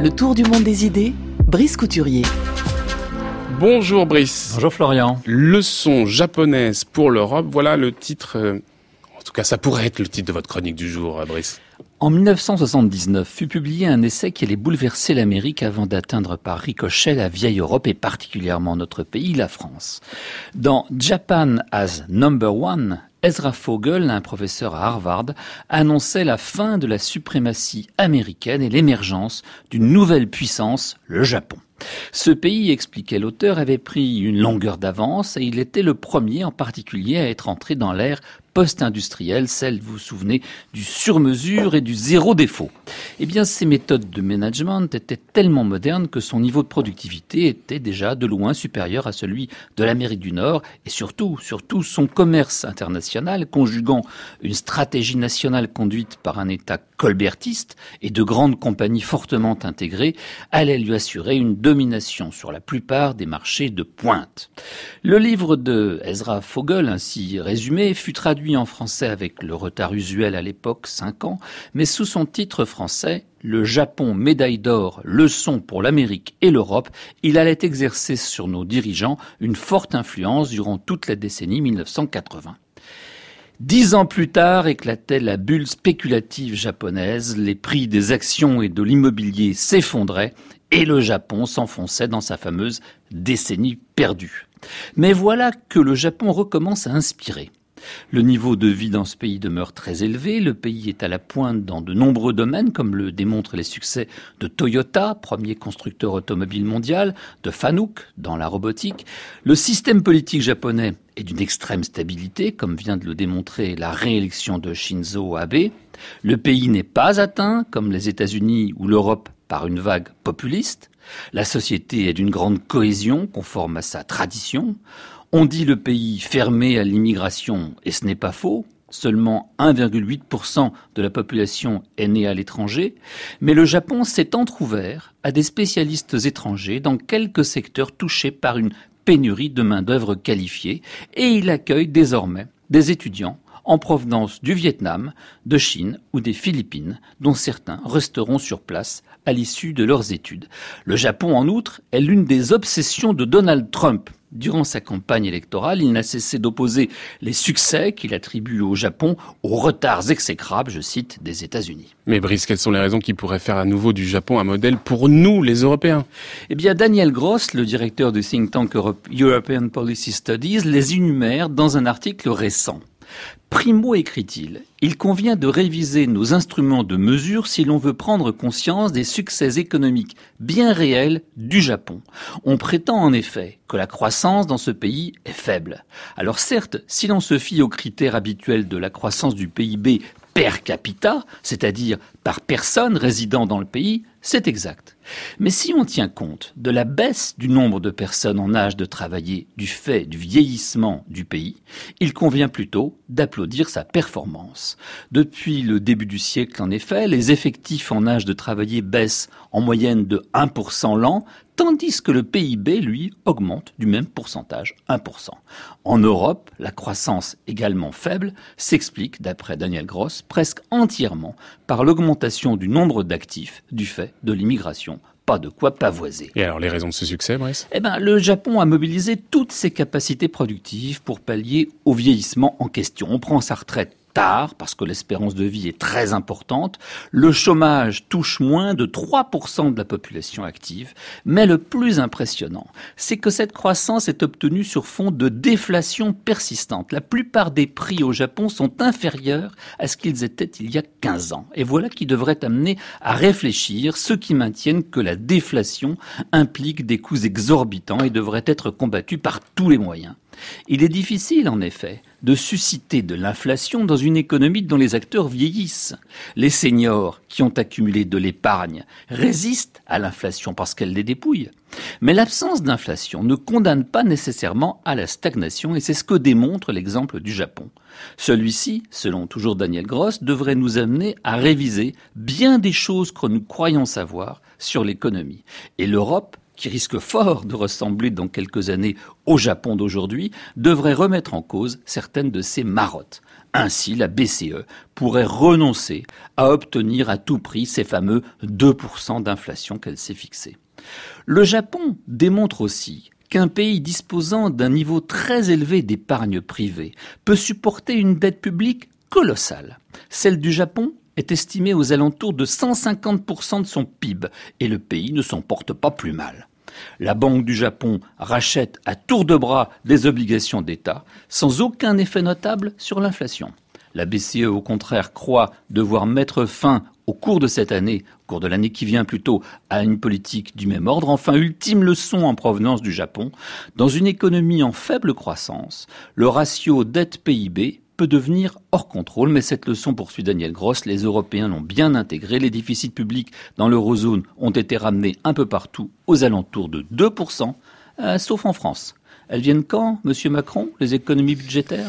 Le tour du monde des idées, Brice Couturier. Bonjour Brice. Bonjour Florian. Leçon japonaise pour l'Europe, voilà le titre. euh, En tout cas, ça pourrait être le titre de votre chronique du jour, euh, Brice. En 1979 fut publié un essai qui allait bouleverser l'Amérique avant d'atteindre par ricochet la vieille Europe et particulièrement notre pays, la France. Dans Japan as Number One, Ezra Fogel, un professeur à Harvard, annonçait la fin de la suprématie américaine et l'émergence d'une nouvelle puissance, le Japon. Ce pays, expliquait l'auteur, avait pris une longueur d'avance et il était le premier en particulier à être entré dans l'ère post-industrielle, celle, vous vous souvenez, du sur-mesure et du zéro défaut. Eh bien, ces méthodes de management étaient tellement modernes que son niveau de productivité était déjà de loin supérieur à celui de l'Amérique du Nord et surtout, surtout son commerce international conjuguant une stratégie nationale conduite par un État colbertiste et de grandes compagnies fortement intégrées allait lui assurer une domination sur la plupart des marchés de pointe. Le livre de Ezra Fogel, ainsi résumé, fut traduit en français avec le retard usuel à l'époque, cinq ans, mais sous son titre français, le Japon médaille d'or, leçon pour l'Amérique et l'Europe, il allait exercer sur nos dirigeants une forte influence durant toute la décennie 1980. Dix ans plus tard éclatait la bulle spéculative japonaise, les prix des actions et de l'immobilier s'effondraient et le Japon s'enfonçait dans sa fameuse décennie perdue. Mais voilà que le Japon recommence à inspirer. Le niveau de vie dans ce pays demeure très élevé, le pays est à la pointe dans de nombreux domaines, comme le démontrent les succès de Toyota, premier constructeur automobile mondial, de Fanuc dans la robotique. Le système politique japonais est d'une extrême stabilité, comme vient de le démontrer la réélection de Shinzo Abe. Le pays n'est pas atteint, comme les États-Unis ou l'Europe, par une vague populiste. La société est d'une grande cohésion, conforme à sa tradition. On dit le pays fermé à l'immigration, et ce n'est pas faux. Seulement 1,8% de la population est née à l'étranger, mais le Japon s'est entr'ouvert à des spécialistes étrangers dans quelques secteurs touchés par une pénurie de main-d'œuvre qualifiée, et il accueille désormais des étudiants en provenance du Vietnam, de Chine ou des Philippines, dont certains resteront sur place à l'issue de leurs études. Le Japon, en outre, est l'une des obsessions de Donald Trump. Durant sa campagne électorale, il n'a cessé d'opposer les succès qu'il attribue au Japon aux retards exécrables, je cite, des États-Unis. Mais Brice, quelles sont les raisons qui pourraient faire à nouveau du Japon un modèle pour nous, les Européens? Eh bien, Daniel Gross, le directeur du think tank Europe- European Policy Studies, les énumère dans un article récent. Primo écrit-il, il convient de réviser nos instruments de mesure si l'on veut prendre conscience des succès économiques bien réels du Japon. On prétend en effet que la croissance dans ce pays est faible. Alors certes, si l'on se fie aux critères habituels de la croissance du PIB per capita, c'est-à-dire par personne résidant dans le pays, c'est exact. Mais si on tient compte de la baisse du nombre de personnes en âge de travailler du fait du vieillissement du pays, il convient plutôt d'applaudir sa performance. Depuis le début du siècle, en effet, les effectifs en âge de travailler baissent en moyenne de 1% l'an, tandis que le PIB, lui, augmente du même pourcentage, 1%. En Europe, la croissance également faible s'explique, d'après Daniel Gross, presque entièrement par l'augmentation du nombre d'actifs du fait de l'immigration. Pas de quoi pavoiser. Et alors, les raisons de ce succès, Brice Eh ben, le Japon a mobilisé toutes ses capacités productives pour pallier au vieillissement en question. On prend sa retraite tard, parce que l'espérance de vie est très importante. Le chômage touche moins de 3% de la population active. Mais le plus impressionnant, c'est que cette croissance est obtenue sur fond de déflation persistante. La plupart des prix au Japon sont inférieurs à ce qu'ils étaient il y a 15 ans. Et voilà qui devrait amener à réfléchir ceux qui maintiennent que la déflation implique des coûts exorbitants et devrait être combattue par tous les moyens. Il est difficile, en effet, de susciter de l'inflation dans une économie dont les acteurs vieillissent. Les seniors qui ont accumulé de l'épargne résistent à l'inflation parce qu'elle les dépouille. Mais l'absence d'inflation ne condamne pas nécessairement à la stagnation et c'est ce que démontre l'exemple du Japon. Celui-ci, selon toujours Daniel Gross, devrait nous amener à réviser bien des choses que nous croyons savoir sur l'économie. Et l'Europe qui risque fort de ressembler dans quelques années au Japon d'aujourd'hui, devrait remettre en cause certaines de ses marottes. Ainsi, la BCE pourrait renoncer à obtenir à tout prix ces fameux 2% d'inflation qu'elle s'est fixés. Le Japon démontre aussi qu'un pays disposant d'un niveau très élevé d'épargne privée peut supporter une dette publique colossale. Celle du Japon est estimée aux alentours de 150% de son PIB et le pays ne s'en porte pas plus mal. La Banque du Japon rachète à tour de bras des obligations d'État sans aucun effet notable sur l'inflation. La BCE, au contraire, croit devoir mettre fin au cours de cette année, au cours de l'année qui vient plutôt, à une politique du même ordre. Enfin, ultime leçon en provenance du Japon, dans une économie en faible croissance, le ratio dette-PIB peut devenir hors contrôle, mais cette leçon, poursuit Daniel Gross, les Européens l'ont bien intégré. Les déficits publics dans l'eurozone ont été ramenés un peu partout aux alentours de 2%, euh, sauf en France. Elles viennent quand, Monsieur Macron, les économies budgétaires?